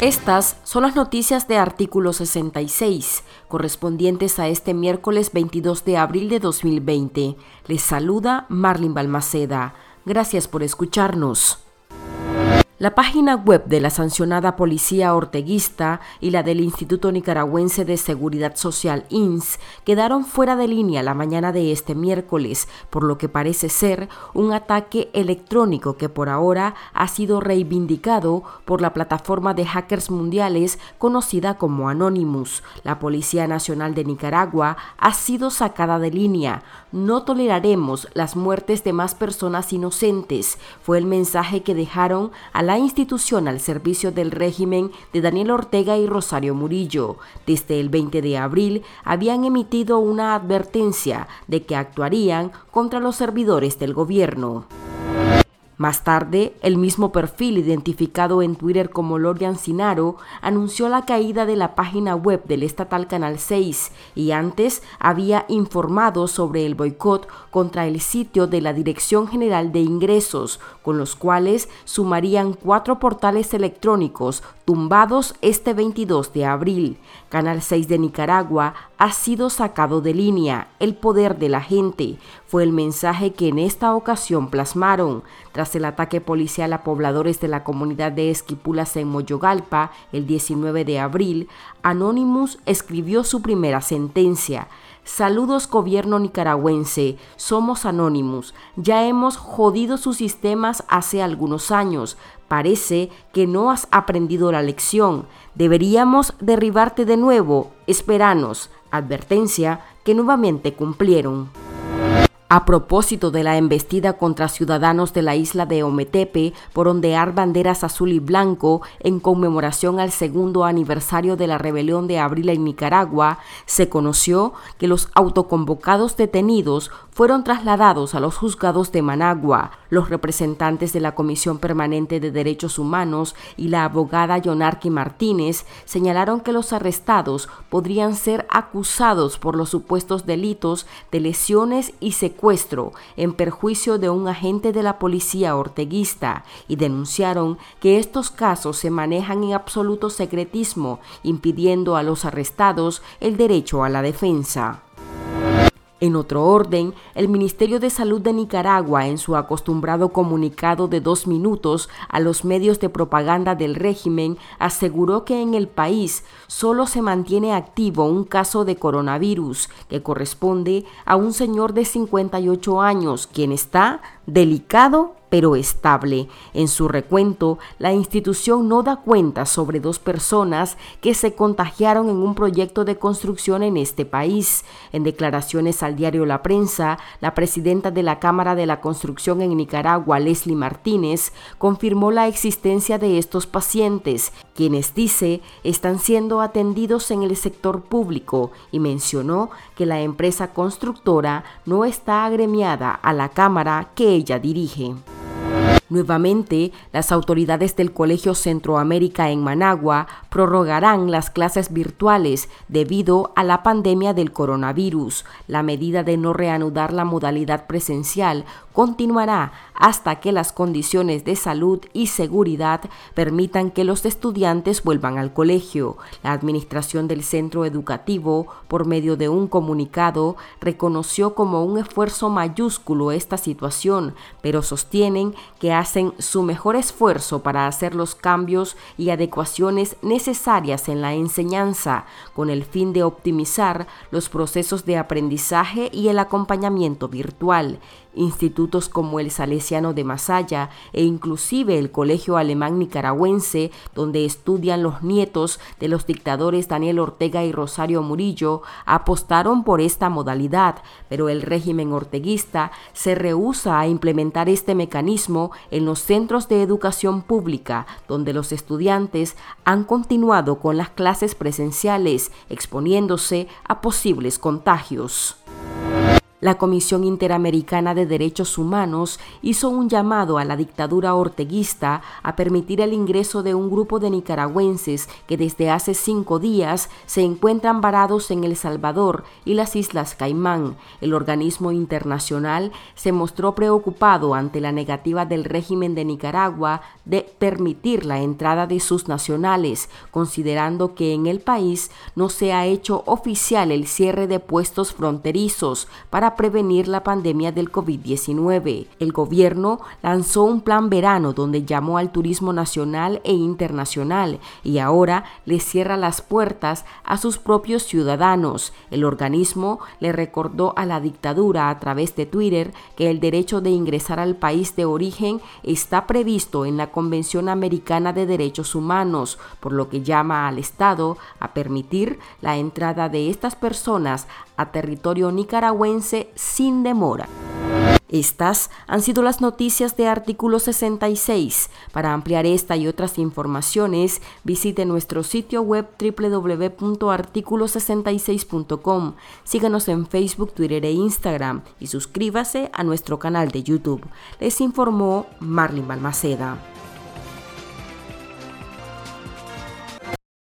Estas son las noticias de artículo 66, correspondientes a este miércoles 22 de abril de 2020. Les saluda Marlin Balmaceda. Gracias por escucharnos. La página web de la sancionada policía orteguista y la del Instituto Nicaragüense de Seguridad Social INS quedaron fuera de línea la mañana de este miércoles, por lo que parece ser un ataque electrónico que por ahora ha sido reivindicado por la plataforma de hackers mundiales conocida como Anonymous. La Policía Nacional de Nicaragua ha sido sacada de línea. No toleraremos las muertes de más personas inocentes, fue el mensaje que dejaron a la la institución al servicio del régimen de Daniel Ortega y Rosario Murillo. Desde el 20 de abril habían emitido una advertencia de que actuarían contra los servidores del gobierno. Más tarde, el mismo perfil identificado en Twitter como Lorian Sinaro anunció la caída de la página web del estatal Canal 6 y antes había informado sobre el boicot contra el sitio de la Dirección General de Ingresos, con los cuales sumarían cuatro portales electrónicos tumbados este 22 de abril. Canal 6 de Nicaragua ha sido sacado de línea. El poder de la gente fue el mensaje que en esta ocasión plasmaron. Tras el ataque policial a pobladores de la comunidad de Esquipulas en Moyogalpa el 19 de abril, Anonymous escribió su primera sentencia. Saludos gobierno nicaragüense, somos Anonymous, ya hemos jodido sus sistemas hace algunos años, parece que no has aprendido la lección, deberíamos derribarte de nuevo, esperanos, advertencia que nuevamente cumplieron. A propósito de la embestida contra ciudadanos de la isla de Ometepe por ondear banderas azul y blanco en conmemoración al segundo aniversario de la rebelión de abril en Nicaragua, se conoció que los autoconvocados detenidos fueron trasladados a los juzgados de Managua. Los representantes de la Comisión Permanente de Derechos Humanos y la abogada Yonarqui Martínez señalaron que los arrestados podrían ser acusados por los supuestos delitos de lesiones y secuestro en perjuicio de un agente de la policía orteguista y denunciaron que estos casos se manejan en absoluto secretismo, impidiendo a los arrestados el derecho a la defensa. En otro orden, el Ministerio de Salud de Nicaragua, en su acostumbrado comunicado de dos minutos a los medios de propaganda del régimen, aseguró que en el país solo se mantiene activo un caso de coronavirus que corresponde a un señor de 58 años, quien está delicado pero estable. En su recuento, la institución no da cuenta sobre dos personas que se contagiaron en un proyecto de construcción en este país. En declaraciones al diario La Prensa, la presidenta de la Cámara de la Construcción en Nicaragua, Leslie Martínez, confirmó la existencia de estos pacientes, quienes dice están siendo atendidos en el sector público y mencionó que la empresa constructora no está agremiada a la Cámara que ella dirige. Nuevamente, las autoridades del Colegio Centroamérica en Managua prorrogarán las clases virtuales debido a la pandemia del coronavirus. La medida de no reanudar la modalidad presencial continuará hasta que las condiciones de salud y seguridad permitan que los estudiantes vuelvan al colegio. La administración del centro educativo, por medio de un comunicado, reconoció como un esfuerzo mayúsculo esta situación, pero sostienen que hacen su mejor esfuerzo para hacer los cambios y adecuaciones necesarias en la enseñanza, con el fin de optimizar los procesos de aprendizaje y el acompañamiento virtual. Institutos como el Salesiano de Masaya e inclusive el Colegio Alemán Nicaragüense, donde estudian los nietos de los dictadores Daniel Ortega y Rosario Murillo, apostaron por esta modalidad, pero el régimen orteguista se rehúsa a implementar este mecanismo en los centros de educación pública, donde los estudiantes han continuado con las clases presenciales, exponiéndose a posibles contagios. La Comisión Interamericana de Derechos Humanos hizo un llamado a la dictadura orteguista a permitir el ingreso de un grupo de nicaragüenses que desde hace cinco días se encuentran varados en El Salvador y las Islas Caimán. El organismo internacional se mostró preocupado ante la negativa del régimen de Nicaragua de permitir la entrada de sus nacionales, considerando que en el país no se ha hecho oficial el cierre de puestos fronterizos prevenir la pandemia del COVID-19. El gobierno lanzó un plan verano donde llamó al turismo nacional e internacional y ahora le cierra las puertas a sus propios ciudadanos. El organismo le recordó a la dictadura a través de Twitter que el derecho de ingresar al país de origen está previsto en la Convención Americana de Derechos Humanos, por lo que llama al Estado a permitir la entrada de estas personas a territorio nicaragüense sin demora. Estas han sido las noticias de artículo 66. Para ampliar esta y otras informaciones, visite nuestro sitio web www.articulo66.com. Síganos en Facebook, Twitter e Instagram y suscríbase a nuestro canal de YouTube. Les informó Marlin Balmaceda.